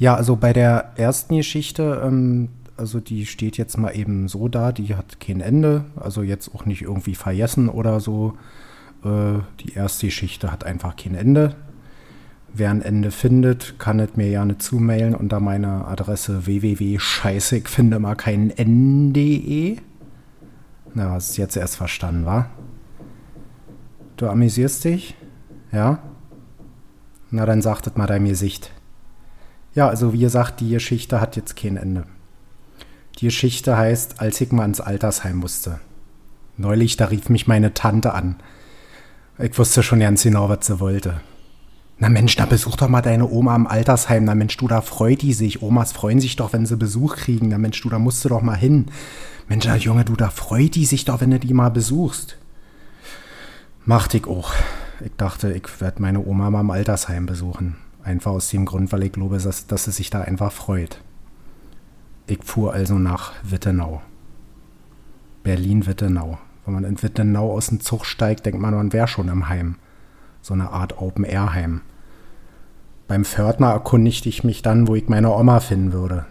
Ja, also bei der ersten Geschichte, ähm, also die steht jetzt mal eben so da, die hat kein Ende, also jetzt auch nicht irgendwie vergessen oder so. Äh, die erste Geschichte hat einfach kein Ende. Wer ein Ende findet, kann es mir gerne zumailen unter meiner Adresse www.scheiße, ich finde mal kein N.de. Na, hast du jetzt erst verstanden, wa? Du amüsierst dich? Ja? Na, dann sagtet mal dein Gesicht. Ja, also wie gesagt, die Geschichte hat jetzt kein Ende. Die Geschichte heißt, als ich mal ins Altersheim musste. Neulich, da rief mich meine Tante an. Ich wusste schon ganz genau, was sie wollte. Na Mensch, da besuch doch mal deine Oma im Altersheim. Na Mensch, du, da freut die sich. Omas freuen sich doch, wenn sie Besuch kriegen. Na Mensch, du, da musst du doch mal hin. Mensch, na Junge, du, da freut die sich doch, wenn du die mal besuchst. Macht ich auch. Ich dachte, ich werde meine Oma mal im Altersheim besuchen. Einfach aus dem Grund, weil ich glaube, dass, dass sie sich da einfach freut. Ich fuhr also nach Wittenau. Berlin-Wittenau. Wenn man in Wittenau aus dem Zug steigt, denkt man, man wäre schon im Heim. So eine Art Open-Air-Heim. Beim Pförtner erkundigte ich mich dann, wo ich meine Oma finden würde.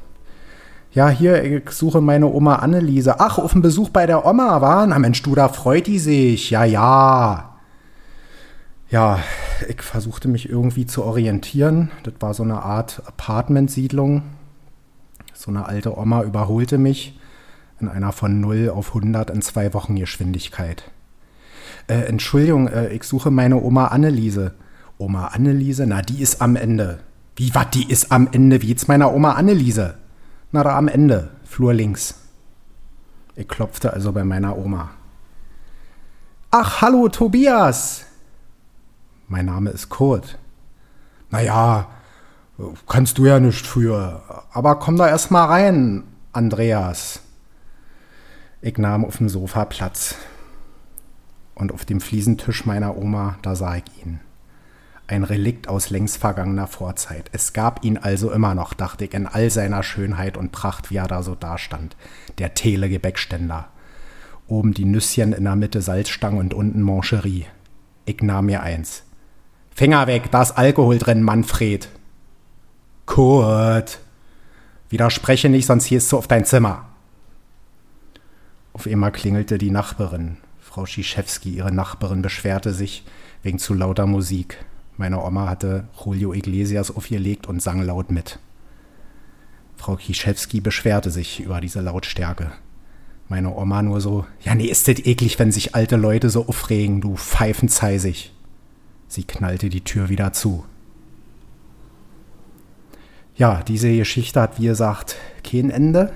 Ja, hier, ich suche meine Oma Anneliese. Ach, auf dem Besuch bei der Oma, war? Na Mensch, du, da freut die sich. Ja, ja ja, ich versuchte mich irgendwie zu orientieren. Das war so eine Art Apartmentsiedlung. So eine alte Oma überholte mich in einer von 0 auf 100 in zwei Wochen Geschwindigkeit. Äh, Entschuldigung, äh, ich suche meine Oma Anneliese. Oma Anneliese? Na, die ist am Ende. Wie, was, die ist am Ende? Wie jetzt meiner Oma Anneliese? Na, da am Ende, Flur links. Ich klopfte also bei meiner Oma. Ach, hallo, Tobias! Mein Name ist Kurt. Naja, kannst du ja nicht für. Aber komm da erst mal rein, Andreas. Ich nahm auf dem Sofa Platz. Und auf dem Fliesentisch meiner Oma, da sah ich ihn. Ein Relikt aus längst vergangener Vorzeit. Es gab ihn also immer noch, dachte ich, in all seiner Schönheit und Pracht, wie er da so dastand. Der Telegebäckständer. Oben die Nüsschen, in der Mitte Salzstange und unten Mancherie. Ich nahm mir eins. Finger weg, da ist Alkohol drin, Manfred. Kurt. Widerspreche nicht, sonst gehst du auf dein Zimmer. Auf einmal klingelte die Nachbarin. Frau Schischewski, ihre Nachbarin, beschwerte sich wegen zu lauter Musik. Meine Oma hatte Julio Iglesias aufgelegt und sang laut mit. Frau Kischewski beschwerte sich über diese Lautstärke. Meine Oma nur so, ja nee, ist das eklig, wenn sich alte Leute so aufregen, du pfeifenzeisig. Sie knallte die Tür wieder zu. Ja, diese Geschichte hat, wie gesagt, kein Ende.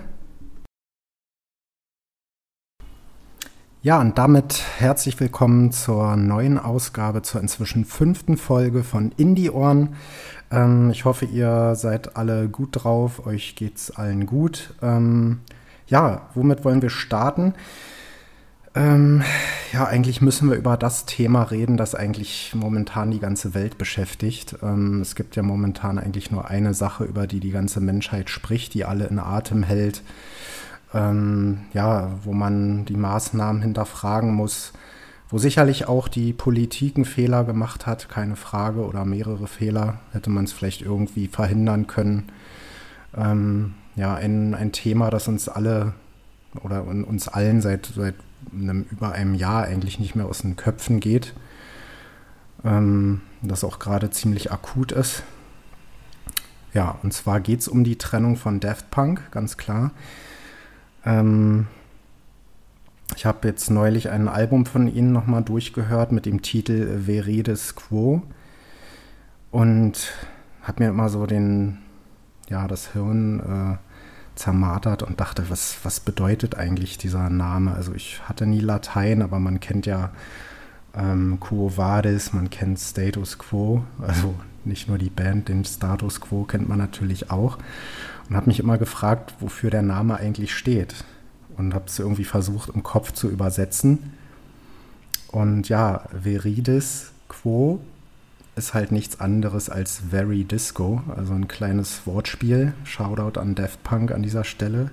Ja, und damit herzlich willkommen zur neuen Ausgabe, zur inzwischen fünften Folge von Indie-Ohren. Ähm, ich hoffe, ihr seid alle gut drauf, euch geht's allen gut. Ähm, ja, womit wollen wir starten? Ähm, ja, eigentlich müssen wir über das Thema reden, das eigentlich momentan die ganze Welt beschäftigt. Ähm, es gibt ja momentan eigentlich nur eine Sache, über die die ganze Menschheit spricht, die alle in Atem hält. Ähm, ja, wo man die Maßnahmen hinterfragen muss, wo sicherlich auch die Politik einen Fehler gemacht hat, keine Frage, oder mehrere Fehler, hätte man es vielleicht irgendwie verhindern können. Ähm, ja, ein, ein Thema, das uns alle oder uns allen seit, seit einem, über einem Jahr eigentlich nicht mehr aus den Köpfen geht. Ähm, das auch gerade ziemlich akut ist. Ja, und zwar geht es um die Trennung von Daft Punk, ganz klar. Ähm, ich habe jetzt neulich ein Album von ihnen nochmal durchgehört mit dem Titel Veredes Quo und habe mir immer so den, ja, das Hirn äh, zermartert und dachte, was, was bedeutet eigentlich dieser Name? Also ich hatte nie Latein, aber man kennt ja ähm, Quo Vadis, man kennt Status Quo, also nicht nur die Band, den Status Quo kennt man natürlich auch. Und habe mich immer gefragt, wofür der Name eigentlich steht. Und habe es irgendwie versucht im Kopf zu übersetzen. Und ja, Veridis Quo ist halt nichts anderes als Very Disco, also ein kleines Wortspiel. Shoutout an Daft Punk an dieser Stelle.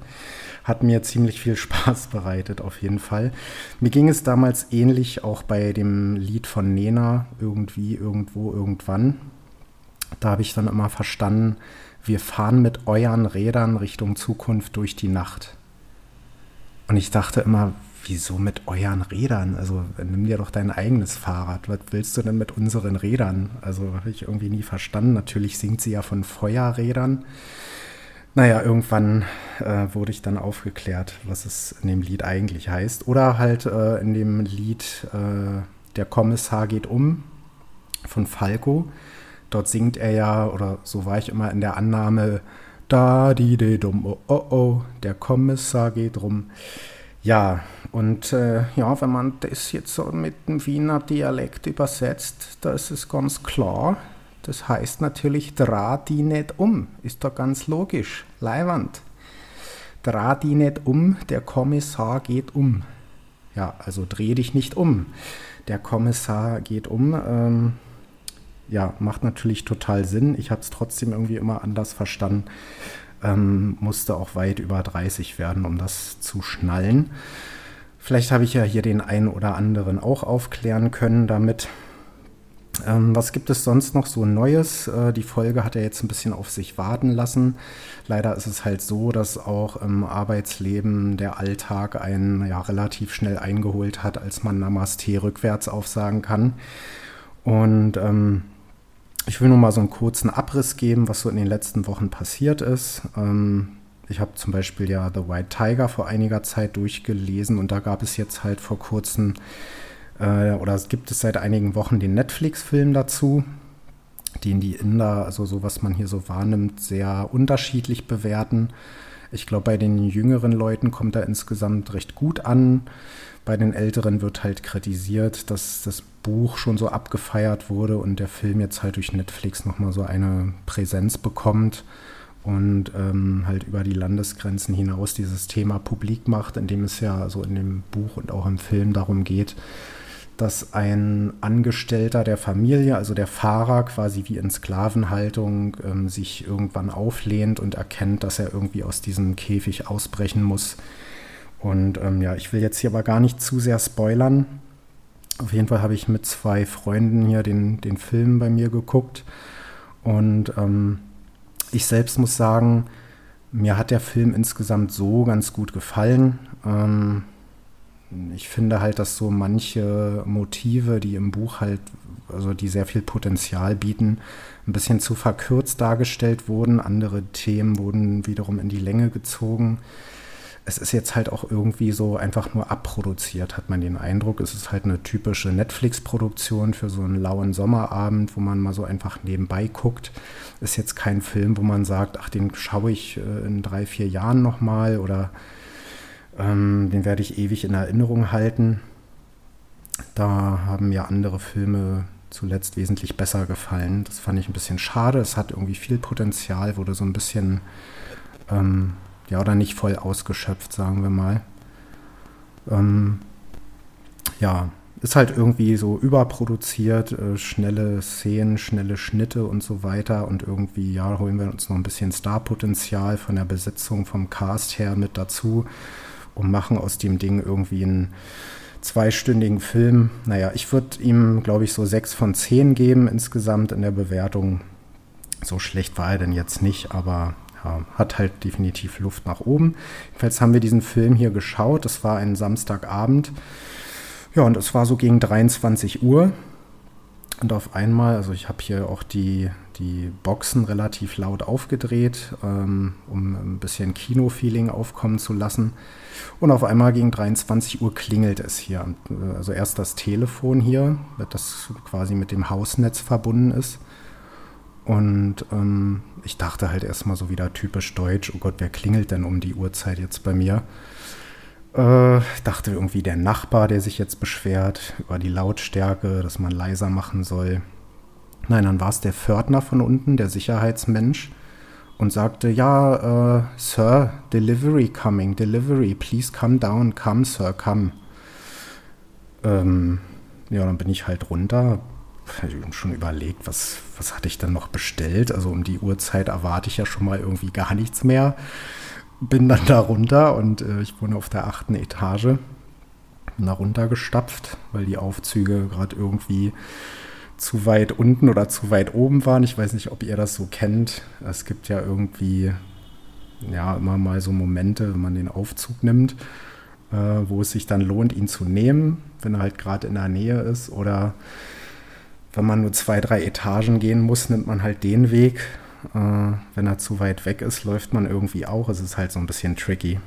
Hat mir ziemlich viel Spaß bereitet, auf jeden Fall. Mir ging es damals ähnlich auch bei dem Lied von Nena, irgendwie, irgendwo, irgendwann. Da habe ich dann immer verstanden, wir fahren mit euren Rädern Richtung Zukunft durch die Nacht. Und ich dachte immer, wieso mit euren Rädern? Also nimm dir doch dein eigenes Fahrrad. Was willst du denn mit unseren Rädern? Also habe ich irgendwie nie verstanden. Natürlich singt sie ja von Feuerrädern. Naja, irgendwann äh, wurde ich dann aufgeklärt, was es in dem Lied eigentlich heißt. Oder halt äh, in dem Lied äh, Der Kommissar geht um von Falco. Dort singt er ja, oder so war ich immer in der Annahme, da, die, de, dumm, oh, oh, oh, der Kommissar geht rum. Ja, und äh, ja, wenn man das jetzt so mit dem Wiener Dialekt übersetzt, da ist es ganz klar. Das heißt natürlich, dreh die nicht um. Ist doch ganz logisch. Leiwand. Dreh die nicht um, der Kommissar geht um. Ja, also dreh dich nicht um. Der Kommissar geht um. Ähm, ja, macht natürlich total Sinn. Ich habe es trotzdem irgendwie immer anders verstanden. Ähm, musste auch weit über 30 werden, um das zu schnallen. Vielleicht habe ich ja hier den einen oder anderen auch aufklären können damit. Ähm, was gibt es sonst noch so Neues? Äh, die Folge hat ja jetzt ein bisschen auf sich warten lassen. Leider ist es halt so, dass auch im Arbeitsleben der Alltag einen ja relativ schnell eingeholt hat, als man Namaste rückwärts aufsagen kann. Und ähm, ich will nur mal so einen kurzen Abriss geben, was so in den letzten Wochen passiert ist. Ähm, ich habe zum Beispiel ja The White Tiger vor einiger Zeit durchgelesen und da gab es jetzt halt vor kurzem äh, oder es gibt es seit einigen Wochen den Netflix-Film dazu, den die Inder, also so was man hier so wahrnimmt, sehr unterschiedlich bewerten. Ich glaube, bei den jüngeren Leuten kommt er insgesamt recht gut an. Bei den Älteren wird halt kritisiert, dass das Buch schon so abgefeiert wurde und der Film jetzt halt durch Netflix nochmal so eine Präsenz bekommt und ähm, halt über die Landesgrenzen hinaus dieses Thema publik macht, indem es ja so in dem Buch und auch im Film darum geht, dass ein Angestellter der Familie, also der Fahrer, quasi wie in Sklavenhaltung, ähm, sich irgendwann auflehnt und erkennt, dass er irgendwie aus diesem Käfig ausbrechen muss und ähm, ja, ich will jetzt hier aber gar nicht zu sehr spoilern. Auf jeden Fall habe ich mit zwei Freunden hier den, den Film bei mir geguckt. Und ähm, ich selbst muss sagen, mir hat der Film insgesamt so ganz gut gefallen. Ähm, ich finde halt, dass so manche Motive, die im Buch halt, also die sehr viel Potenzial bieten, ein bisschen zu verkürzt dargestellt wurden. Andere Themen wurden wiederum in die Länge gezogen es ist jetzt halt auch irgendwie so einfach nur abproduziert, hat man den Eindruck. Es ist halt eine typische Netflix-Produktion für so einen lauen Sommerabend, wo man mal so einfach nebenbei guckt. Ist jetzt kein Film, wo man sagt, ach, den schaue ich äh, in drei, vier Jahren nochmal oder ähm, den werde ich ewig in Erinnerung halten. Da haben mir andere Filme zuletzt wesentlich besser gefallen. Das fand ich ein bisschen schade. Es hat irgendwie viel Potenzial, wurde so ein bisschen ähm, ja, oder nicht voll ausgeschöpft, sagen wir mal. Ähm, ja, ist halt irgendwie so überproduziert, äh, schnelle Szenen, schnelle Schnitte und so weiter. Und irgendwie, ja, holen wir uns noch ein bisschen Starpotenzial von der Besetzung vom Cast her mit dazu und machen aus dem Ding irgendwie einen zweistündigen Film. Naja, ich würde ihm, glaube ich, so sechs von zehn geben insgesamt in der Bewertung. So schlecht war er denn jetzt nicht, aber hat halt definitiv Luft nach oben. Jedenfalls haben wir diesen Film hier geschaut. Es war ein Samstagabend. Ja, und es war so gegen 23 Uhr. Und auf einmal, also ich habe hier auch die, die Boxen relativ laut aufgedreht, ähm, um ein bisschen Kino-Feeling aufkommen zu lassen. Und auf einmal gegen 23 Uhr klingelt es hier. Äh, also erst das Telefon hier, das quasi mit dem Hausnetz verbunden ist. Und ähm, ich dachte halt erstmal so wieder typisch deutsch, oh Gott, wer klingelt denn um die Uhrzeit jetzt bei mir? Äh, dachte irgendwie der Nachbar, der sich jetzt beschwert über die Lautstärke, dass man leiser machen soll. Nein, dann war es der Pförtner von unten, der Sicherheitsmensch, und sagte, ja, äh, Sir, Delivery coming, Delivery, please come down, come, Sir, come. Ähm, ja, dann bin ich halt runter, schon überlegt, was, was hatte ich dann noch bestellt. Also um die Uhrzeit erwarte ich ja schon mal irgendwie gar nichts mehr. Bin dann da runter und äh, ich wohne auf der achten Etage. Bin da runtergestapft, weil die Aufzüge gerade irgendwie zu weit unten oder zu weit oben waren. Ich weiß nicht, ob ihr das so kennt. Es gibt ja irgendwie ja immer mal so Momente, wenn man den Aufzug nimmt, äh, wo es sich dann lohnt, ihn zu nehmen, wenn er halt gerade in der Nähe ist. Oder wenn man nur zwei, drei Etagen gehen muss, nimmt man halt den Weg. Äh, wenn er zu weit weg ist, läuft man irgendwie auch. Es ist halt so ein bisschen tricky.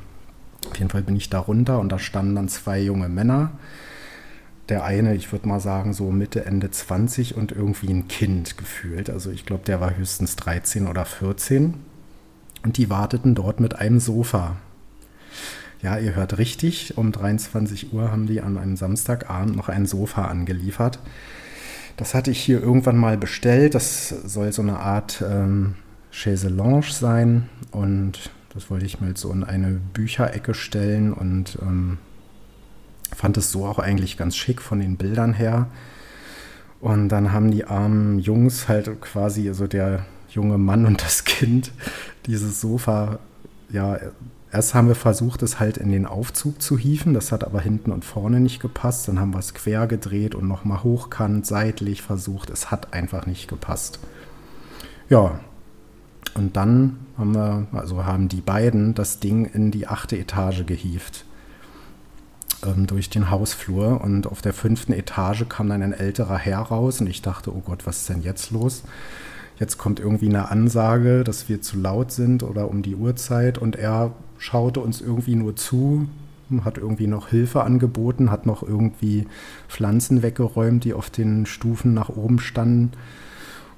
Auf jeden Fall bin ich da runter und da standen dann zwei junge Männer der eine, ich würde mal sagen, so Mitte, Ende 20 und irgendwie ein Kind gefühlt. Also ich glaube, der war höchstens 13 oder 14. Und die warteten dort mit einem Sofa. Ja, ihr hört richtig, um 23 Uhr haben die an einem Samstagabend noch ein Sofa angeliefert. Das hatte ich hier irgendwann mal bestellt. Das soll so eine Art ähm, Chaiselange sein. Und das wollte ich mir so in eine Bücherecke stellen und ähm, Fand es so auch eigentlich ganz schick von den Bildern her. Und dann haben die armen Jungs halt quasi, also der junge Mann und das Kind, dieses Sofa, ja, erst haben wir versucht, es halt in den Aufzug zu hieven. Das hat aber hinten und vorne nicht gepasst. Dann haben wir es quer gedreht und nochmal hochkant, seitlich versucht. Es hat einfach nicht gepasst. Ja, und dann haben wir, also haben die beiden das Ding in die achte Etage gehievt ähm, durch den Hausflur und auf der fünften Etage kam dann ein älterer Herr raus und ich dachte, oh Gott, was ist denn jetzt los? Jetzt kommt irgendwie eine Ansage, dass wir zu laut sind oder um die Uhrzeit und er schaute uns irgendwie nur zu, hat irgendwie noch Hilfe angeboten, hat noch irgendwie Pflanzen weggeräumt, die auf den Stufen nach oben standen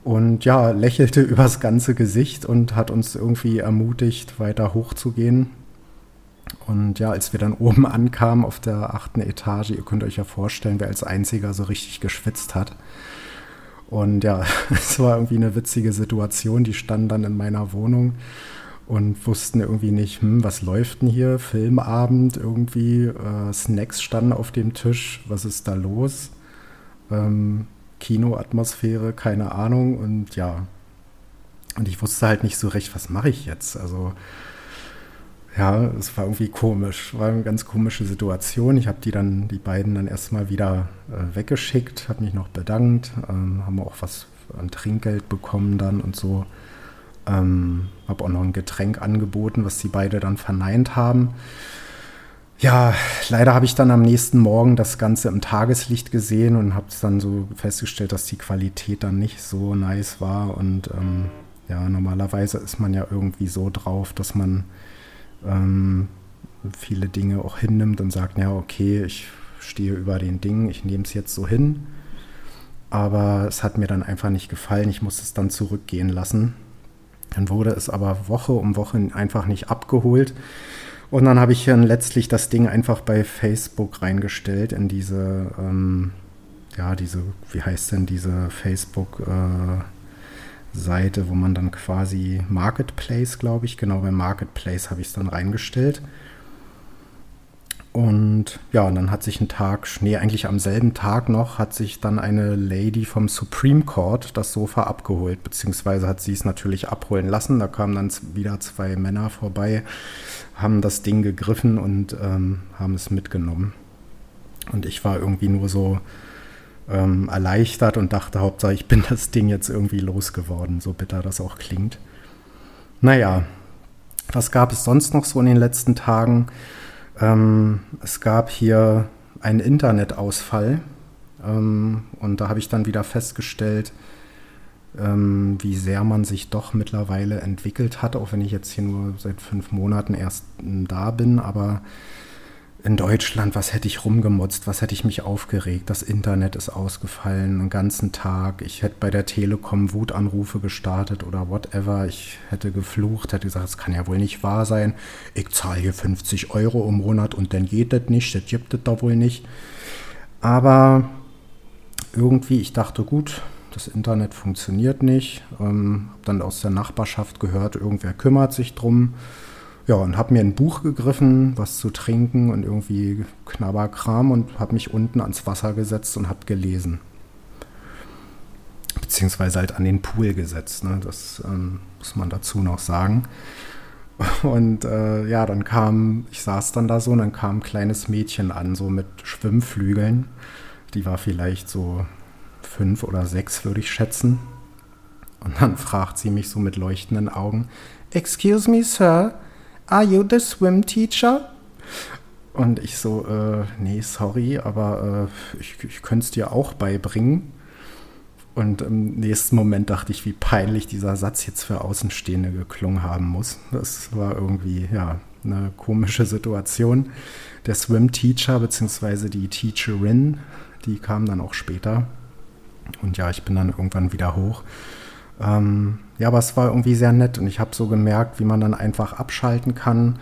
und ja, lächelte übers ganze Gesicht und hat uns irgendwie ermutigt, weiter hochzugehen. Und ja, als wir dann oben ankamen auf der achten Etage, ihr könnt euch ja vorstellen, wer als einziger so richtig geschwitzt hat. Und ja, es war irgendwie eine witzige Situation. Die standen dann in meiner Wohnung und wussten irgendwie nicht, hm, was läuft denn hier? Filmabend irgendwie, äh, Snacks standen auf dem Tisch, was ist da los? Ähm, Kinoatmosphäre, keine Ahnung. Und ja, und ich wusste halt nicht so recht, was mache ich jetzt? Also ja, es war irgendwie komisch. War eine ganz komische Situation. Ich habe die dann, die beiden dann erstmal wieder äh, weggeschickt, habe mich noch bedankt, ähm, haben auch was an Trinkgeld bekommen dann und so. Ähm, habe auch noch ein Getränk angeboten, was die beide dann verneint haben. Ja, leider habe ich dann am nächsten Morgen das Ganze im Tageslicht gesehen und habe dann so festgestellt, dass die Qualität dann nicht so nice war. Und ähm, ja, normalerweise ist man ja irgendwie so drauf, dass man ähm, viele Dinge auch hinnimmt und sagt, ja, okay, ich stehe über den Dingen, ich nehme es jetzt so hin. Aber es hat mir dann einfach nicht gefallen. Ich musste es dann zurückgehen lassen. Dann wurde es aber Woche um Woche einfach nicht abgeholt. Und dann habe ich dann letztlich das Ding einfach bei Facebook reingestellt in diese, ähm, ja, diese, wie heißt denn diese Facebook, äh, wo man dann quasi Marketplace, glaube ich, genau bei Marketplace habe ich es dann reingestellt. Und ja, und dann hat sich ein Tag, nee, eigentlich am selben Tag noch, hat sich dann eine Lady vom Supreme Court das Sofa abgeholt, beziehungsweise hat sie es natürlich abholen lassen. Da kamen dann wieder zwei Männer vorbei, haben das Ding gegriffen und ähm, haben es mitgenommen. Und ich war irgendwie nur so, ähm, erleichtert und dachte, Hauptsache, ich bin das Ding jetzt irgendwie losgeworden, so bitter das auch klingt. Naja, was gab es sonst noch so in den letzten Tagen? Ähm, es gab hier einen Internetausfall ähm, und da habe ich dann wieder festgestellt, ähm, wie sehr man sich doch mittlerweile entwickelt hat, auch wenn ich jetzt hier nur seit fünf Monaten erst da bin, aber in Deutschland, was hätte ich rumgemutzt, was hätte ich mich aufgeregt, das Internet ist ausgefallen, einen ganzen Tag, ich hätte bei der Telekom Wutanrufe gestartet oder whatever, ich hätte geflucht, hätte gesagt, das kann ja wohl nicht wahr sein, ich zahle hier 50 Euro im Monat und dann geht das nicht, das gibt es da wohl nicht. Aber irgendwie, ich dachte, gut, das Internet funktioniert nicht, ähm, habe dann aus der Nachbarschaft gehört, irgendwer kümmert sich drum, ja, und habe mir ein Buch gegriffen, was zu trinken und irgendwie Knabberkram und habe mich unten ans Wasser gesetzt und habe gelesen. Beziehungsweise halt an den Pool gesetzt, ne? das ähm, muss man dazu noch sagen. Und äh, ja, dann kam, ich saß dann da so und dann kam ein kleines Mädchen an, so mit Schwimmflügeln. Die war vielleicht so fünf oder sechs, würde ich schätzen. Und dann fragt sie mich so mit leuchtenden Augen, Excuse me, Sir, are you the swim teacher? Und ich so, äh, nee, sorry, aber äh, ich, ich könnte es dir auch beibringen. Und im nächsten Moment dachte ich, wie peinlich dieser Satz jetzt für Außenstehende geklungen haben muss. Das war irgendwie, ja, eine komische Situation. Der Swim-Teacher bzw. die Teacherin, die kam dann auch später. Und ja, ich bin dann irgendwann wieder hoch. Ähm, ja, aber es war irgendwie sehr nett und ich habe so gemerkt, wie man dann einfach abschalten kann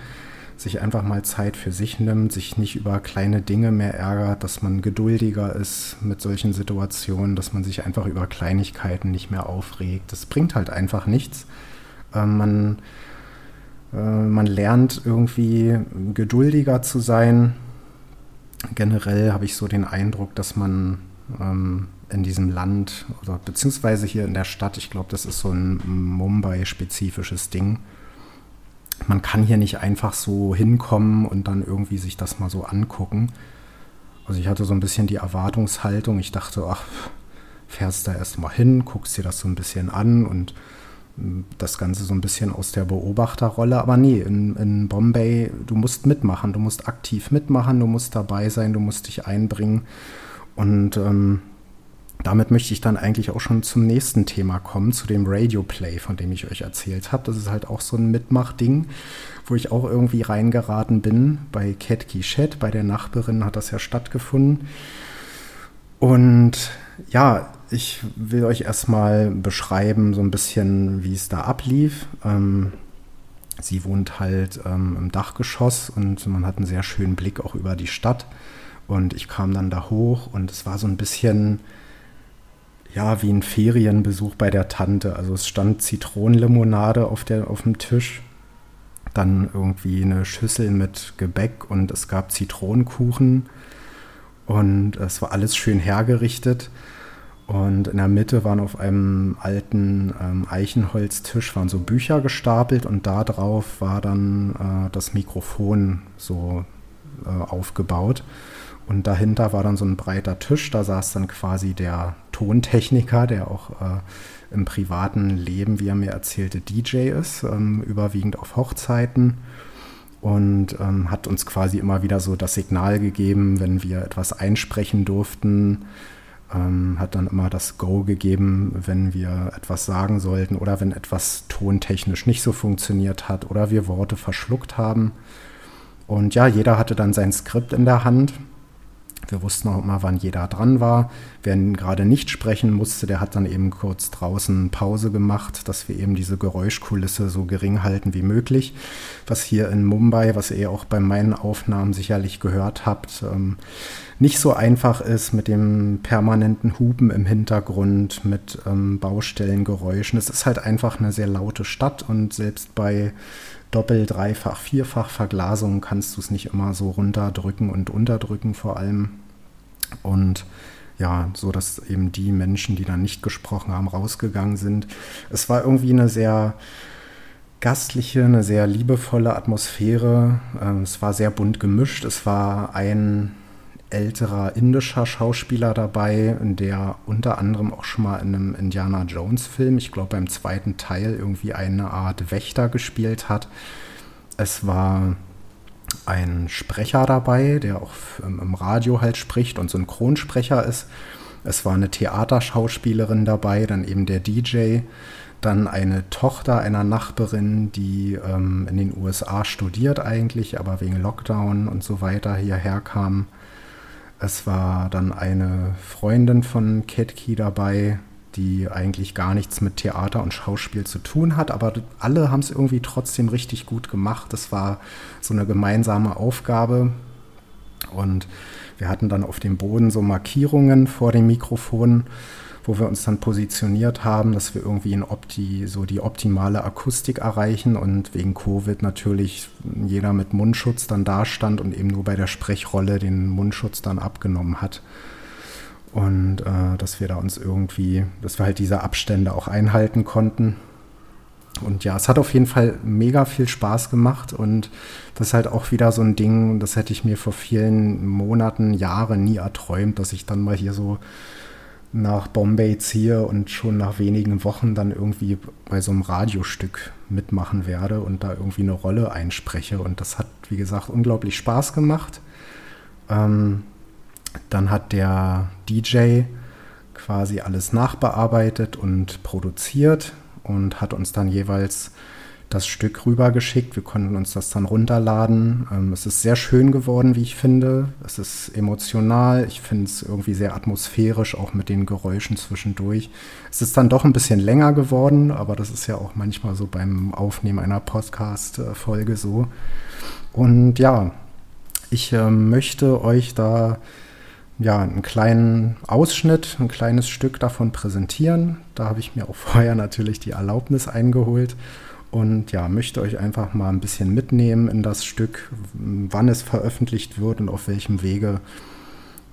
sich einfach mal Zeit für sich nimmt, sich nicht über kleine Dinge mehr ärgert, dass man geduldiger ist mit solchen Situationen, dass man sich einfach über Kleinigkeiten nicht mehr aufregt. Das bringt halt einfach nichts. Äh, man, äh, man lernt irgendwie geduldiger zu sein. Generell habe ich so den Eindruck, dass man ähm, in diesem Land oder beziehungsweise hier in der Stadt, ich glaube, das ist so ein Mumbai-spezifisches Ding, man kann hier nicht einfach so hinkommen und dann irgendwie sich das mal so angucken. Also ich hatte so ein bisschen die Erwartungshaltung, ich dachte, ach, fährst da erst mal hin, guckst dir das so ein bisschen an und hm, das Ganze so ein bisschen aus der Beobachterrolle. Aber nee, in, in Bombay, du musst mitmachen, du musst aktiv mitmachen, du musst dabei sein, du musst dich einbringen. Und ähm, damit möchte ich dann eigentlich auch schon zum nächsten Thema kommen, zu dem Radio Play, von dem ich euch erzählt habe. Das ist halt auch so ein Mitmachding, wo ich auch irgendwie reingeraten bin. Bei Cat Chat, bei der Nachbarin hat das ja stattgefunden. Und ja, ich will euch erstmal beschreiben, so ein bisschen, wie es da ablief. Ähm, sie wohnt halt ähm, im Dachgeschoss und man hat einen sehr schönen Blick auch über die Stadt. Und ich kam dann da hoch und es war so ein bisschen ja, wie ein Ferienbesuch bei der Tante. Also es stand Zitronenlimonade auf, der, auf dem Tisch, dann irgendwie eine Schüssel mit Gebäck und es gab Zitronenkuchen und es war alles schön hergerichtet. Und in der Mitte waren auf einem alten ähm, Eichenholztisch waren so Bücher gestapelt und da drauf war dann äh, das Mikrofon so äh, aufgebaut. Und dahinter war dann so ein breiter Tisch, da saß dann quasi der Tontechniker, der auch äh, im privaten Leben, wie er mir erzählte, DJ ist, ähm, überwiegend auf Hochzeiten und ähm, hat uns quasi immer wieder so das Signal gegeben, wenn wir etwas einsprechen durften, ähm, hat dann immer das Go gegeben, wenn wir etwas sagen sollten oder wenn etwas tontechnisch nicht so funktioniert hat oder wir Worte verschluckt haben. Und ja, jeder hatte dann sein Skript in der Hand wir wussten auch immer, wann jeder dran war. Wer gerade nicht sprechen musste, der hat dann eben kurz draußen Pause gemacht, dass wir eben diese Geräuschkulisse so gering halten wie möglich. Was hier in Mumbai, was ihr auch bei meinen Aufnahmen sicherlich gehört habt, ähm, nicht so einfach ist mit dem permanenten Hupen im Hintergrund, mit ähm, Baustellengeräuschen. Es ist halt einfach eine sehr laute Stadt und selbst bei Doppel-, Dreifach-, Vierfach-Verglasung kannst du es nicht immer so runterdrücken und unterdrücken vor allem. Und ja, so dass eben die Menschen, die dann nicht gesprochen haben, rausgegangen sind. Es war irgendwie eine sehr gastliche, eine sehr liebevolle Atmosphäre. Ähm, es war sehr bunt gemischt. Es war ein älterer indischer Schauspieler dabei, der unter anderem auch schon mal in einem Indiana Jones Film, ich glaube beim zweiten Teil, irgendwie eine Art Wächter gespielt hat. Es war ein Sprecher dabei, der auch im Radio halt spricht und Synchronsprecher ist. Es war eine Theaterschauspielerin dabei, dann eben der DJ, dann eine Tochter einer Nachbarin, die ähm, in den USA studiert eigentlich, aber wegen Lockdown und so weiter hierher kam. Es war dann eine Freundin von Ketki dabei, die eigentlich gar nichts mit Theater und Schauspiel zu tun hat, aber alle haben es irgendwie trotzdem richtig gut gemacht. Das war so eine gemeinsame Aufgabe. Und wir hatten dann auf dem Boden so Markierungen vor dem Mikrofon wo wir uns dann positioniert haben, dass wir irgendwie in Opti, so die optimale Akustik erreichen und wegen Covid natürlich jeder mit Mundschutz dann da stand und eben nur bei der Sprechrolle den Mundschutz dann abgenommen hat. Und äh, dass wir da uns irgendwie, dass wir halt diese Abstände auch einhalten konnten. Und ja, es hat auf jeden Fall mega viel Spaß gemacht und das ist halt auch wieder so ein Ding, das hätte ich mir vor vielen Monaten, Jahren nie erträumt, dass ich dann mal hier so nach Bombay ziehe und schon nach wenigen Wochen dann irgendwie bei so einem Radiostück mitmachen werde und da irgendwie eine Rolle einspreche. Und das hat, wie gesagt, unglaublich Spaß gemacht. Ähm, dann hat der DJ quasi alles nachbearbeitet und produziert und hat uns dann jeweils das Stück rübergeschickt. Wir konnten uns das dann runterladen. Ähm, es ist sehr schön geworden, wie ich finde. Es ist emotional. Ich finde es irgendwie sehr atmosphärisch, auch mit den Geräuschen zwischendurch. Es ist dann doch ein bisschen länger geworden, aber das ist ja auch manchmal so beim Aufnehmen einer Podcast-Folge so. Und ja, ich äh, möchte euch da ja, einen kleinen Ausschnitt, ein kleines Stück davon präsentieren. Da habe ich mir auch vorher natürlich die Erlaubnis eingeholt und ja, möchte euch einfach mal ein bisschen mitnehmen in das Stück, wann es veröffentlicht wird und auf welchem Wege.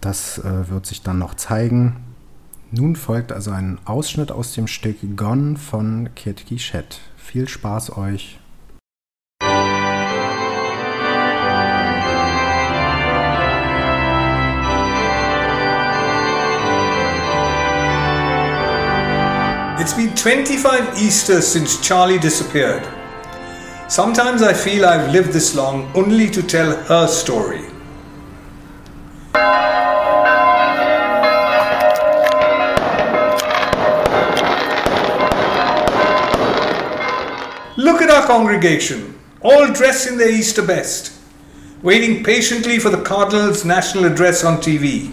Das äh, wird sich dann noch zeigen. Nun folgt also ein Ausschnitt aus dem Stück Gone von Kit Chet. Viel Spaß euch! It's been 25 Easters since Charlie disappeared. Sometimes I feel I've lived this long only to tell her story. Look at our congregation, all dressed in their Easter best, waiting patiently for the Cardinal's national address on TV.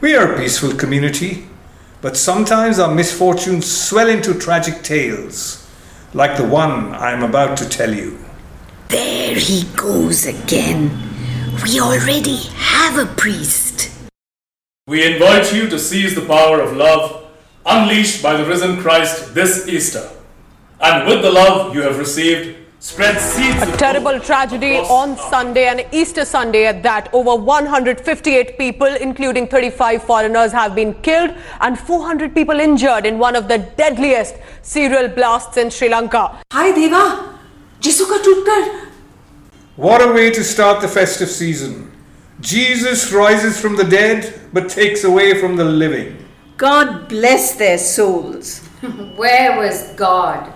We are a peaceful community, but sometimes our misfortunes swell into tragic tales, like the one I am about to tell you. There he goes again. We already have a priest. We invite you to seize the power of love unleashed by the risen Christ this Easter. And with the love you have received, spread seeds. A terrible tragedy on Sunday and Easter Sunday at that. Over 158 people, including 35 foreigners, have been killed and 400 people injured in one of the deadliest serial blasts in Sri Lanka. Hi Deva, Jesuka Tutkar. What a way to start the festive season. Jesus rises from the dead but takes away from the living. God bless their souls. Where was God?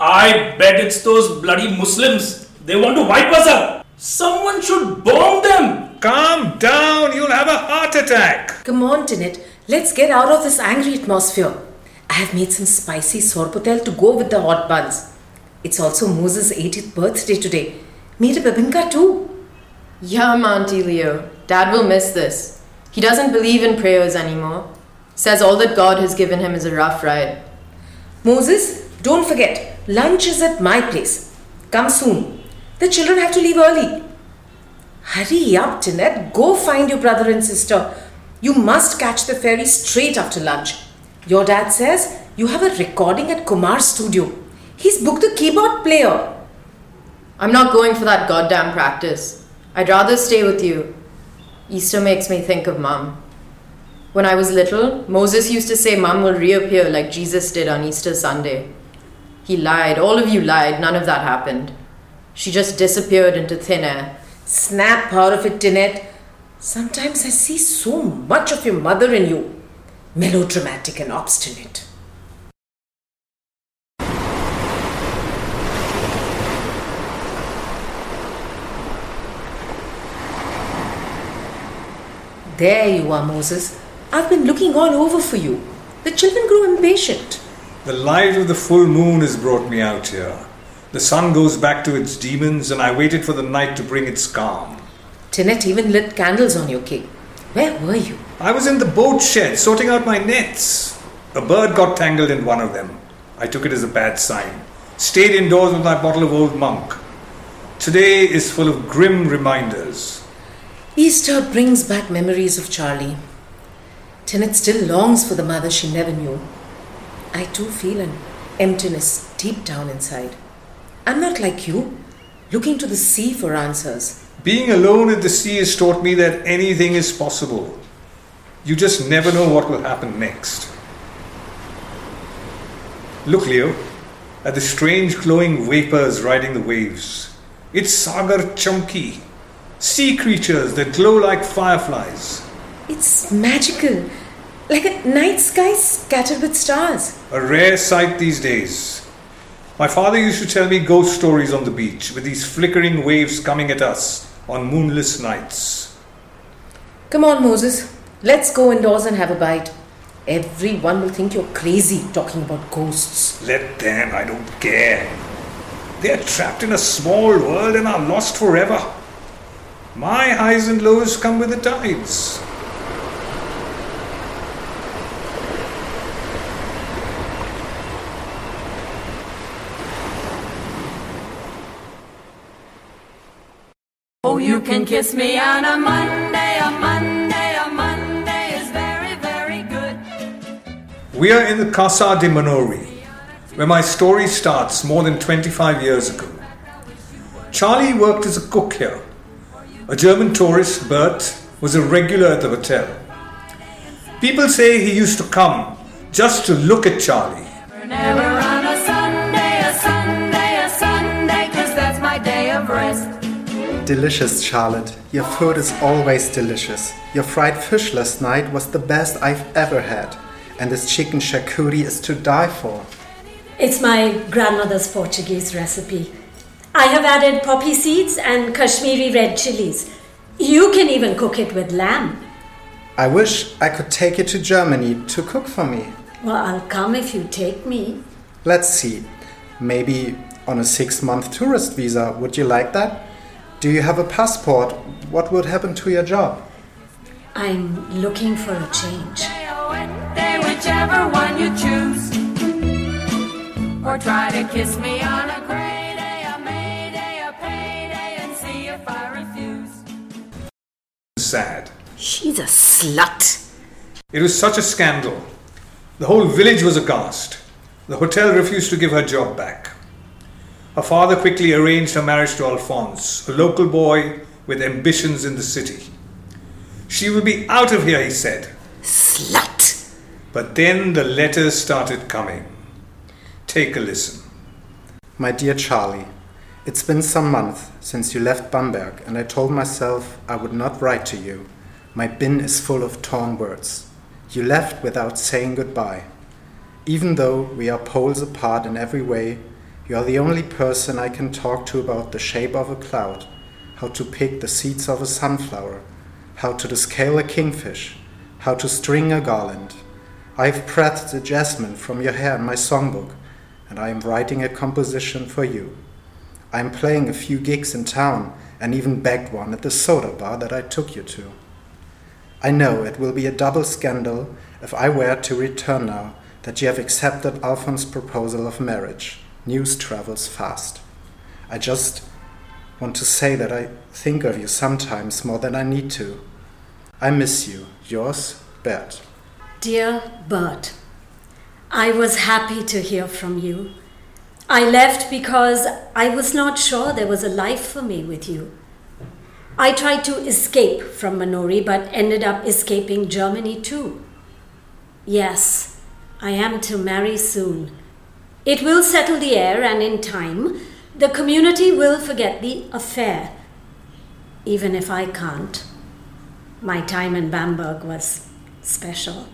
I bet it's those bloody Muslims. They want to wipe us out. Someone should bomb them. Calm down, you'll have a heart attack. Come on, Tinit, let's get out of this angry atmosphere. I have made some spicy sorpotel to go with the hot buns. It's also Moses' 80th birthday today. Made a babinka too. Yum, Auntie Leo. Dad will miss this. He doesn't believe in prayers anymore. Says all that God has given him is a rough ride. Moses, don't forget, lunch is at my place. Come soon. The children have to leave early. Hurry up, Tinette. Go find your brother and sister. You must catch the ferry straight after lunch. Your dad says you have a recording at Kumar's studio. He's booked a keyboard player. I'm not going for that goddamn practice. I'd rather stay with you. Easter makes me think of Mum. When I was little, Moses used to say Mum will reappear like Jesus did on Easter Sunday. He lied. All of you lied. None of that happened. She just disappeared into thin air. Snap out of it, Tinette. Sometimes I see so much of your mother in you. Melodramatic and obstinate. There you are, Moses. I've been looking all over for you. The children grew impatient. The light of the full moon has brought me out here. The sun goes back to its demons, and I waited for the night to bring its calm. Tinette even lit candles on your cake. Where were you? I was in the boat shed sorting out my nets. A bird got tangled in one of them. I took it as a bad sign. Stayed indoors with my bottle of old monk. Today is full of grim reminders. Easter brings back memories of Charlie. Tinette still longs for the mother she never knew. I too feel an emptiness deep down inside. I'm not like you, looking to the sea for answers. Being alone at the sea has taught me that anything is possible. You just never know what will happen next. Look, Leo, at the strange glowing vapors riding the waves. It's Sagar Chunky, sea creatures that glow like fireflies. It's magical. Like a night sky scattered with stars. A rare sight these days. My father used to tell me ghost stories on the beach with these flickering waves coming at us on moonless nights. Come on, Moses. Let's go indoors and have a bite. Everyone will think you're crazy talking about ghosts. Let them, I don't care. They are trapped in a small world and are lost forever. My highs and lows come with the tides. Oh, you can kiss me on a Monday, a Monday, a Monday is very, very good. We are in the Casa de Manori, where my story starts more than 25 years ago. Charlie worked as a cook here. A German tourist, Bert, was a regular at the hotel. People say he used to come just to look at Charlie. Never Delicious, Charlotte. Your food is always delicious. Your fried fish last night was the best I've ever had. And this chicken charcuterie is to die for. It's my grandmother's Portuguese recipe. I have added poppy seeds and Kashmiri red chilies. You can even cook it with lamb. I wish I could take you to Germany to cook for me. Well, I'll come if you take me. Let's see. Maybe on a six month tourist visa. Would you like that? Do you have a passport? What would happen to your job? I'm looking for a change. Day, whichever one you choose. Or try to kiss me on a gray day, a May day, a payday, and see if I refuse. Sad. She's a slut. It was such a scandal. The whole village was aghast. The hotel refused to give her job back. Her father quickly arranged her marriage to Alphonse, a local boy with ambitions in the city. She will be out of here, he said. Slut. But then the letters started coming. Take a listen. My dear Charlie, it's been some months since you left Bamberg, and I told myself I would not write to you. My bin is full of torn words. You left without saying goodbye. Even though we are poles apart in every way, you are the only person I can talk to about the shape of a cloud, how to pick the seeds of a sunflower, how to descale a kingfish, how to string a garland. I have pressed the jasmine from your hair in my songbook, and I am writing a composition for you. I am playing a few gigs in town and even begged one at the soda bar that I took you to. I know it will be a double scandal if I were to return now that you have accepted Alphonse's proposal of marriage. News travels fast. I just want to say that I think of you sometimes more than I need to. I miss you. Yours, Bert. Dear Bert, I was happy to hear from you. I left because I was not sure there was a life for me with you. I tried to escape from Manori but ended up escaping Germany too. Yes, I am to marry soon. It will settle the air, and in time, the community will forget the affair. Even if I can't. My time in Bamberg was special.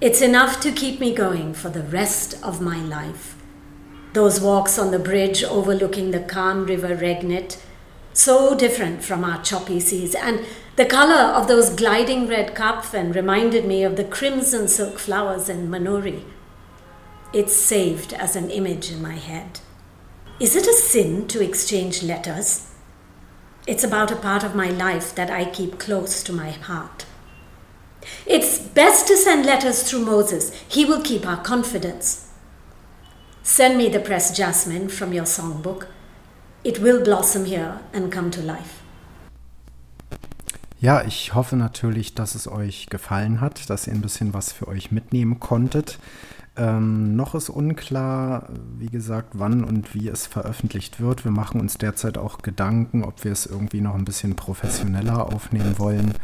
It's enough to keep me going for the rest of my life. Those walks on the bridge overlooking the calm river Regnet, so different from our choppy seas, and the color of those gliding red karpfen reminded me of the crimson silk flowers in Manori. It's saved as an image in my head. Is it a sin to exchange letters? It's about a part of my life that I keep close to my heart. It's best to send letters through Moses. He will keep our confidence. Send me the pressed jasmine from your songbook. It will blossom here and come to life. Ja, ich hoffe natürlich, dass es euch gefallen hat, dass ihr ein bisschen was für euch mitnehmen konntet. Ähm, noch ist unklar, wie gesagt, wann und wie es veröffentlicht wird. Wir machen uns derzeit auch Gedanken, ob wir es irgendwie noch ein bisschen professioneller aufnehmen wollen.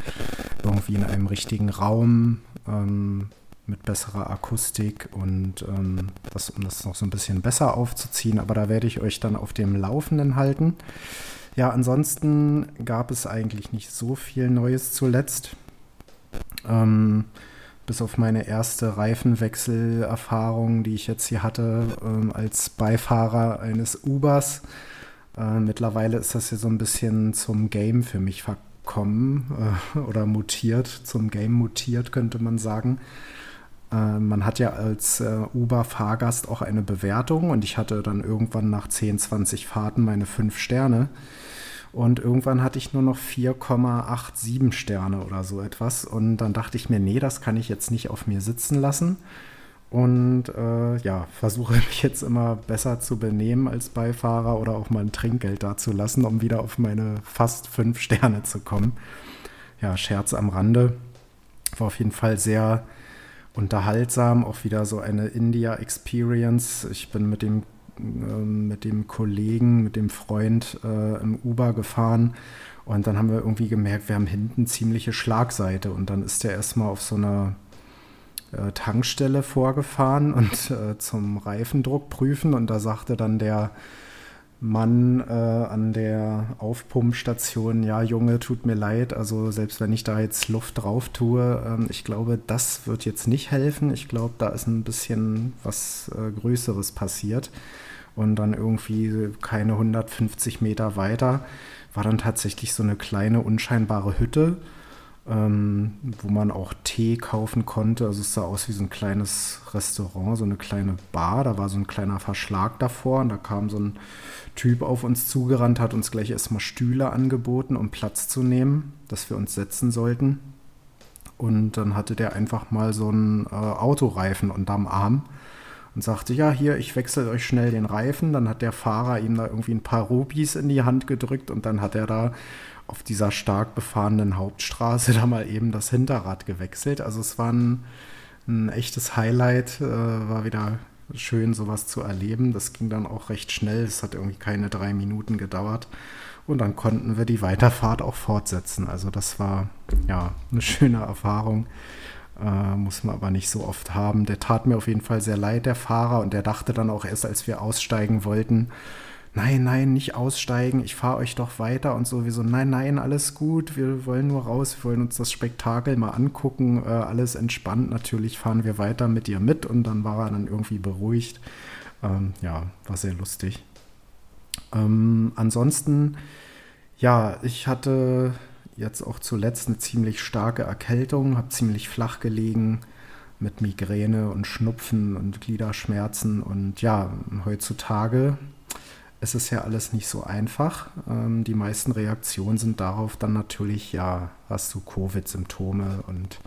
Irgendwie in einem richtigen Raum ähm, mit besserer Akustik und ähm, das, um das noch so ein bisschen besser aufzuziehen. Aber da werde ich euch dann auf dem Laufenden halten. Ja, ansonsten gab es eigentlich nicht so viel Neues zuletzt. Ähm, bis auf meine erste Reifenwechselerfahrung, die ich jetzt hier hatte, ähm, als Beifahrer eines Ubers. Äh, mittlerweile ist das hier so ein bisschen zum Game für mich verkommen äh, oder mutiert, zum Game mutiert, könnte man sagen. Äh, man hat ja als äh, Uber-Fahrgast auch eine Bewertung und ich hatte dann irgendwann nach 10, 20 Fahrten meine 5 Sterne. Und irgendwann hatte ich nur noch 4,87 Sterne oder so etwas. Und dann dachte ich mir, nee, das kann ich jetzt nicht auf mir sitzen lassen. Und äh, ja, versuche mich jetzt immer besser zu benehmen als Beifahrer oder auch mal ein Trinkgeld dazulassen, um wieder auf meine fast fünf Sterne zu kommen. Ja, Scherz am Rande. War auf jeden Fall sehr unterhaltsam, auch wieder so eine India-Experience. Ich bin mit dem mit dem Kollegen, mit dem Freund äh, im Uber gefahren. Und dann haben wir irgendwie gemerkt, wir haben hinten ziemliche Schlagseite. Und dann ist der erstmal auf so einer äh, Tankstelle vorgefahren und äh, zum Reifendruck prüfen. Und da sagte dann der Mann äh, an der Aufpumpstation, ja Junge, tut mir leid, also selbst wenn ich da jetzt Luft drauf tue, ähm, ich glaube, das wird jetzt nicht helfen. Ich glaube, da ist ein bisschen was äh, Größeres passiert und dann irgendwie keine 150 Meter weiter war dann tatsächlich so eine kleine unscheinbare Hütte, ähm, wo man auch Tee kaufen konnte. Also es sah aus wie so ein kleines Restaurant, so eine kleine Bar. Da war so ein kleiner Verschlag davor und da kam so ein Typ auf uns zugerannt, hat uns gleich erstmal Stühle angeboten, um Platz zu nehmen, dass wir uns setzen sollten. Und dann hatte der einfach mal so einen äh, Autoreifen unterm Arm und sagte, ja, hier, ich wechsle euch schnell den Reifen. Dann hat der Fahrer ihm da irgendwie ein paar Rubis in die Hand gedrückt und dann hat er da auf dieser stark befahrenen Hauptstraße da mal eben das Hinterrad gewechselt. Also es war ein, ein echtes Highlight, äh, war wieder schön, sowas zu erleben. Das ging dann auch recht schnell. Es hat irgendwie keine drei Minuten gedauert. Und dann konnten wir die Weiterfahrt auch fortsetzen. Also das war ja eine schöne Erfahrung. Äh, muss man aber nicht so oft haben. Der tat mir auf jeden Fall sehr leid, der Fahrer. Und der dachte dann auch erst, als wir aussteigen wollten, nein, nein, nicht aussteigen, ich fahre euch doch weiter und sowieso, nein, nein, alles gut, wir wollen nur raus, wir wollen uns das Spektakel mal angucken, äh, alles entspannt, natürlich fahren wir weiter mit dir mit und dann war er dann irgendwie beruhigt. Ähm, ja, war sehr lustig. Ähm, ansonsten, ja, ich hatte jetzt auch zuletzt eine ziemlich starke Erkältung, habe ziemlich flach gelegen mit Migräne und Schnupfen und Gliederschmerzen. Und ja, heutzutage ist es ja alles nicht so einfach. Ähm, die meisten Reaktionen sind darauf dann natürlich, ja, hast du Covid-Symptome und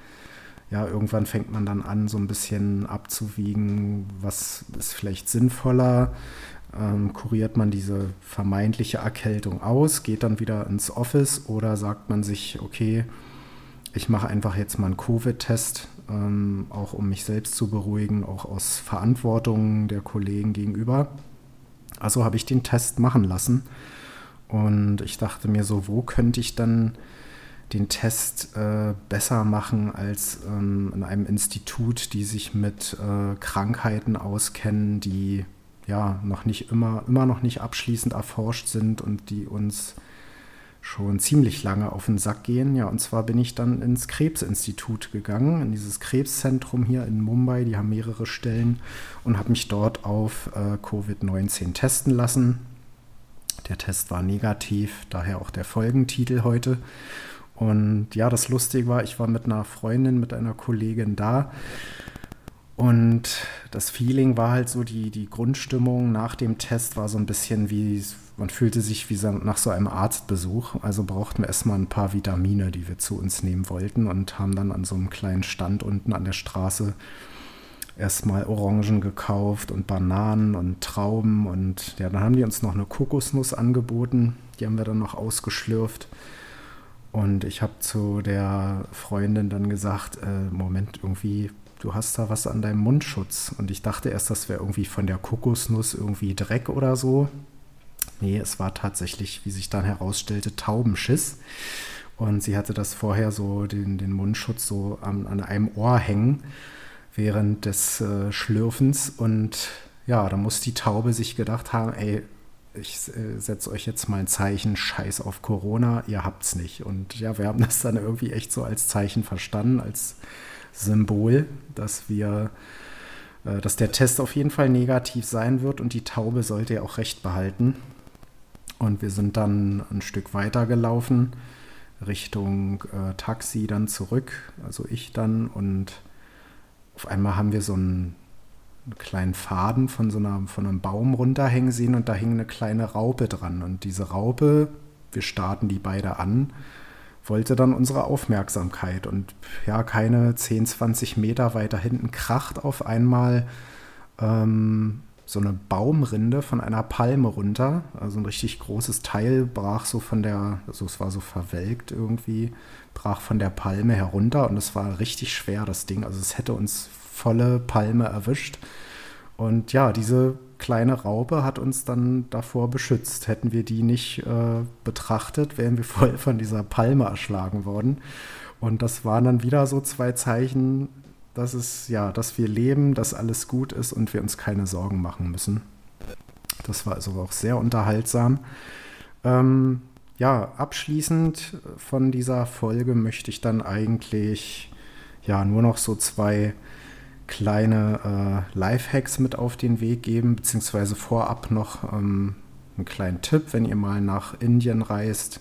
ja, irgendwann fängt man dann an, so ein bisschen abzuwiegen, was ist vielleicht sinnvoller, ähm, kuriert man diese vermeintliche Erkältung aus, geht dann wieder ins Office oder sagt man sich, okay, ich mache einfach jetzt mal einen Covid-Test, ähm, auch um mich selbst zu beruhigen, auch aus Verantwortung der Kollegen gegenüber. Also habe ich den Test machen lassen und ich dachte mir so, wo könnte ich dann den Test äh, besser machen als ähm, in einem Institut, die sich mit äh, Krankheiten auskennen, die ja noch nicht immer, immer noch nicht abschließend erforscht sind und die uns schon ziemlich lange auf den Sack gehen. Ja, und zwar bin ich dann ins Krebsinstitut gegangen, in dieses Krebszentrum hier in Mumbai, die haben mehrere Stellen und habe mich dort auf äh, Covid-19 testen lassen. Der Test war negativ, daher auch der Folgentitel heute. Und ja, das Lustige war, ich war mit einer Freundin, mit einer Kollegin da und das Feeling war halt so, die, die Grundstimmung nach dem Test war so ein bisschen wie, man fühlte sich wie nach so einem Arztbesuch. Also brauchten wir erstmal ein paar Vitamine, die wir zu uns nehmen wollten und haben dann an so einem kleinen Stand unten an der Straße erstmal Orangen gekauft und Bananen und Trauben und ja, dann haben die uns noch eine Kokosnuss angeboten. Die haben wir dann noch ausgeschlürft. Und ich habe zu der Freundin dann gesagt, äh, Moment, irgendwie du hast da was an deinem Mundschutz. Und ich dachte erst, das wäre irgendwie von der Kokosnuss irgendwie Dreck oder so. Nee, es war tatsächlich, wie sich dann herausstellte, Taubenschiss. Und sie hatte das vorher so, den, den Mundschutz so an, an einem Ohr hängen während des äh, Schlürfens. Und ja, da muss die Taube sich gedacht haben, ey, ich äh, setze euch jetzt mal ein Zeichen, scheiß auf Corona, ihr habt's nicht. Und ja, wir haben das dann irgendwie echt so als Zeichen verstanden, als Symbol, dass wir, äh, dass der Test auf jeden Fall negativ sein wird und die Taube sollte ja auch recht behalten. Und wir sind dann ein Stück weiter gelaufen, Richtung äh, Taxi dann zurück, also ich dann. Und auf einmal haben wir so einen, einen kleinen Faden von so einer, von einem Baum runterhängen sehen und da hing eine kleine Raupe dran. Und diese Raupe, wir starten die beide an, wollte dann unsere Aufmerksamkeit. Und ja, keine 10, 20 Meter weiter hinten kracht auf einmal ähm, so eine Baumrinde von einer Palme runter. Also ein richtig großes Teil brach so von der, also es war so verwelkt irgendwie, brach von der Palme herunter und es war richtig schwer, das Ding. Also es hätte uns volle Palme erwischt. Und ja, diese kleine Raupe hat uns dann davor beschützt. Hätten wir die nicht äh, betrachtet, wären wir voll von dieser Palme erschlagen worden. Und das waren dann wieder so zwei Zeichen, dass es, ja, dass wir leben, dass alles gut ist und wir uns keine Sorgen machen müssen. Das war also auch sehr unterhaltsam. Ähm, ja, abschließend von dieser Folge möchte ich dann eigentlich ja nur noch so zwei kleine äh, Lifehacks mit auf den Weg geben, beziehungsweise vorab noch ähm, einen kleinen Tipp, wenn ihr mal nach Indien reist.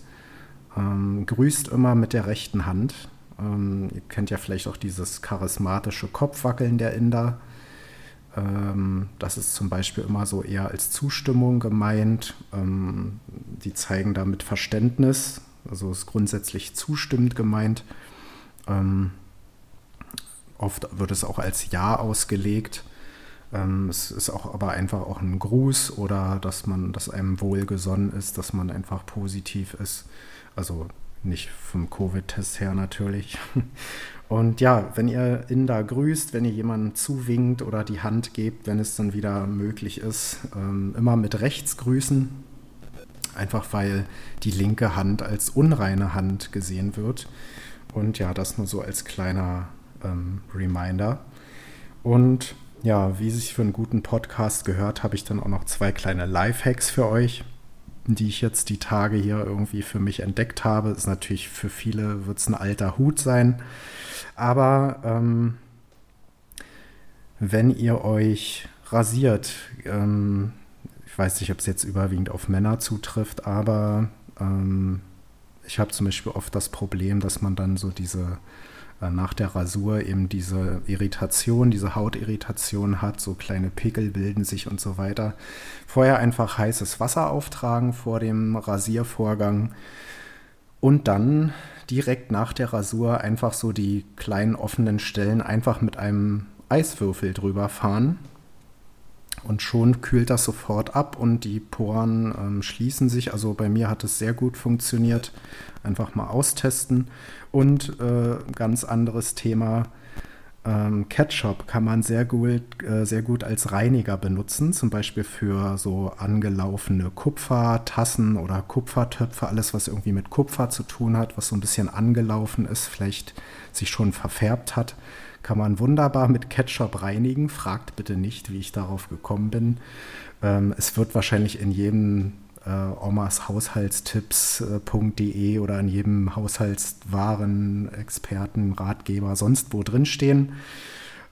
Ähm, grüßt immer mit der rechten Hand. Ähm, ihr kennt ja vielleicht auch dieses charismatische Kopfwackeln der Inder. Ähm, das ist zum Beispiel immer so eher als Zustimmung gemeint. Ähm, die zeigen damit Verständnis, also ist grundsätzlich zustimmend gemeint. Oft wird es auch als Ja ausgelegt. Ähm, es ist auch aber einfach auch ein Gruß oder dass man, dass einem wohlgesonnen ist, dass man einfach positiv ist. Also nicht vom Covid-Test her natürlich. Und ja, wenn ihr Inder grüßt, wenn ihr jemanden zuwinkt oder die Hand gebt, wenn es dann wieder möglich ist, ähm, immer mit rechts grüßen. Einfach weil die linke Hand als unreine Hand gesehen wird. Und ja, das nur so als kleiner ähm, Reminder. Und ja, wie sich für einen guten Podcast gehört, habe ich dann auch noch zwei kleine Lifehacks für euch die ich jetzt die Tage hier irgendwie für mich entdeckt habe. Ist natürlich für viele wird es ein alter Hut sein. Aber ähm, wenn ihr euch rasiert, ähm, ich weiß nicht, ob es jetzt überwiegend auf Männer zutrifft, aber ähm, ich habe zum Beispiel oft das Problem, dass man dann so diese nach der Rasur eben diese Irritation, diese Hautirritation hat, so kleine Pickel bilden sich und so weiter. Vorher einfach heißes Wasser auftragen vor dem Rasiervorgang und dann direkt nach der Rasur einfach so die kleinen offenen Stellen einfach mit einem Eiswürfel drüber fahren und schon kühlt das sofort ab und die Poren ähm, schließen sich. Also bei mir hat es sehr gut funktioniert. Einfach mal austesten. Und äh, ganz anderes Thema. Ähm, Ketchup kann man sehr gut, äh, sehr gut als Reiniger benutzen, zum Beispiel für so angelaufene Kupfertassen oder Kupfertöpfe, alles was irgendwie mit Kupfer zu tun hat, was so ein bisschen angelaufen ist, vielleicht sich schon verfärbt hat kann man wunderbar mit Ketchup reinigen. Fragt bitte nicht, wie ich darauf gekommen bin. Ähm, es wird wahrscheinlich in jedem äh, Omas Haushaltstipps.de oder in jedem Haushaltswaren, Experten, Ratgeber, sonst wo drin stehen.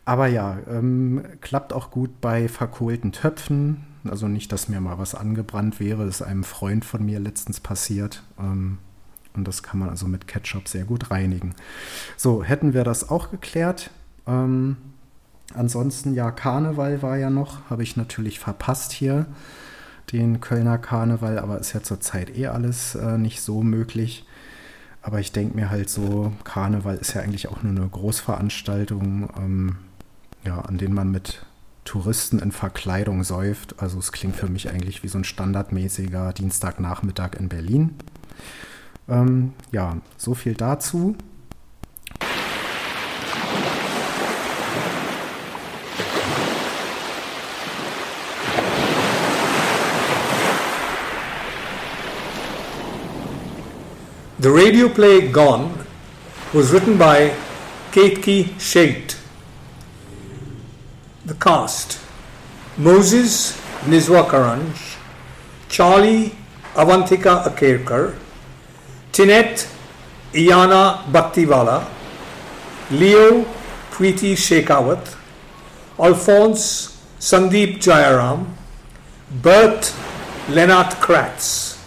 Aber ja, ähm, klappt auch gut bei verkohlten Töpfen. Also nicht, dass mir mal was angebrannt wäre. Das ist einem Freund von mir letztens passiert. Ähm, und das kann man also mit Ketchup sehr gut reinigen. So, hätten wir das auch geklärt. Ähm, ansonsten, ja, Karneval war ja noch, habe ich natürlich verpasst hier, den Kölner Karneval, aber ist ja zurzeit eh alles äh, nicht so möglich. Aber ich denke mir halt so, Karneval ist ja eigentlich auch nur eine Großveranstaltung, ähm, ja, an denen man mit Touristen in Verkleidung säuft. Also es klingt für mich eigentlich wie so ein standardmäßiger Dienstagnachmittag in Berlin. Ähm, ja, so viel dazu. The radio play Gone was written by Ketki Shait. The cast Moses Nizwa Karanj, Charlie Avantika Akerkar, Tinette Iana Bhaktiwala, Leo Preeti Shekhawat, Alphonse Sandeep Jayaram, Bert Lenart Kratz.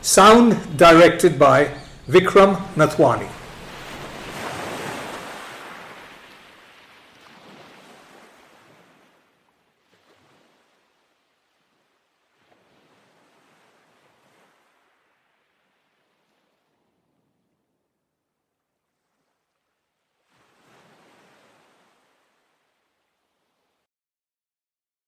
Sound directed by Vikram Nathwani.